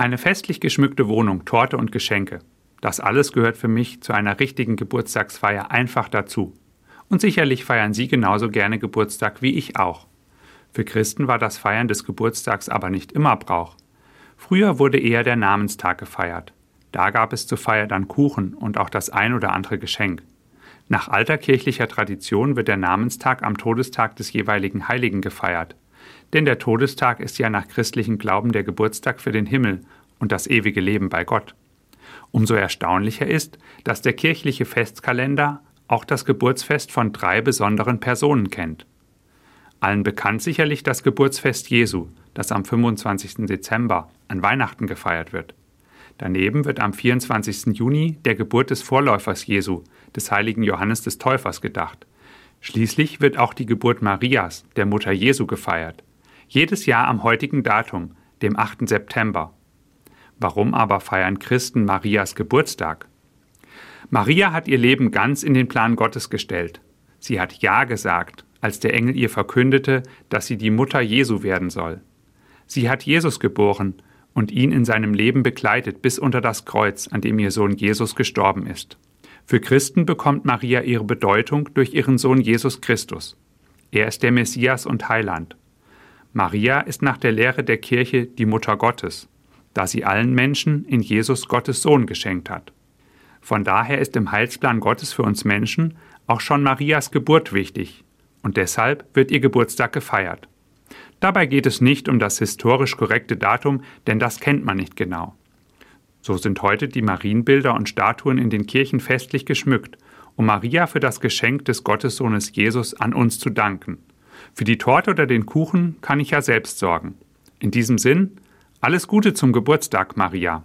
Eine festlich geschmückte Wohnung, Torte und Geschenke. Das alles gehört für mich zu einer richtigen Geburtstagsfeier einfach dazu. Und sicherlich feiern Sie genauso gerne Geburtstag wie ich auch. Für Christen war das Feiern des Geburtstags aber nicht immer Brauch. Früher wurde eher der Namenstag gefeiert. Da gab es zur Feier dann Kuchen und auch das ein oder andere Geschenk. Nach alter kirchlicher Tradition wird der Namenstag am Todestag des jeweiligen Heiligen gefeiert. Denn der Todestag ist ja nach christlichem Glauben der Geburtstag für den Himmel und das ewige Leben bei Gott. Umso erstaunlicher ist, dass der kirchliche Festkalender auch das Geburtsfest von drei besonderen Personen kennt. Allen bekannt sicherlich das Geburtsfest Jesu, das am 25. Dezember an Weihnachten gefeiert wird. Daneben wird am 24. Juni der Geburt des Vorläufers Jesu, des heiligen Johannes des Täufers, gedacht. Schließlich wird auch die Geburt Marias, der Mutter Jesu, gefeiert. Jedes Jahr am heutigen Datum, dem 8. September. Warum aber feiern Christen Marias Geburtstag? Maria hat ihr Leben ganz in den Plan Gottes gestellt. Sie hat Ja gesagt, als der Engel ihr verkündete, dass sie die Mutter Jesu werden soll. Sie hat Jesus geboren und ihn in seinem Leben begleitet bis unter das Kreuz, an dem ihr Sohn Jesus gestorben ist. Für Christen bekommt Maria ihre Bedeutung durch ihren Sohn Jesus Christus. Er ist der Messias und Heiland. Maria ist nach der Lehre der Kirche die Mutter Gottes, da sie allen Menschen in Jesus Gottes Sohn geschenkt hat. Von daher ist im Heilsplan Gottes für uns Menschen auch schon Marias Geburt wichtig, und deshalb wird ihr Geburtstag gefeiert. Dabei geht es nicht um das historisch korrekte Datum, denn das kennt man nicht genau. So sind heute die Marienbilder und Statuen in den Kirchen festlich geschmückt, um Maria für das Geschenk des Gottessohnes Jesus an uns zu danken. Für die Torte oder den Kuchen kann ich ja selbst sorgen. In diesem Sinn, alles Gute zum Geburtstag, Maria.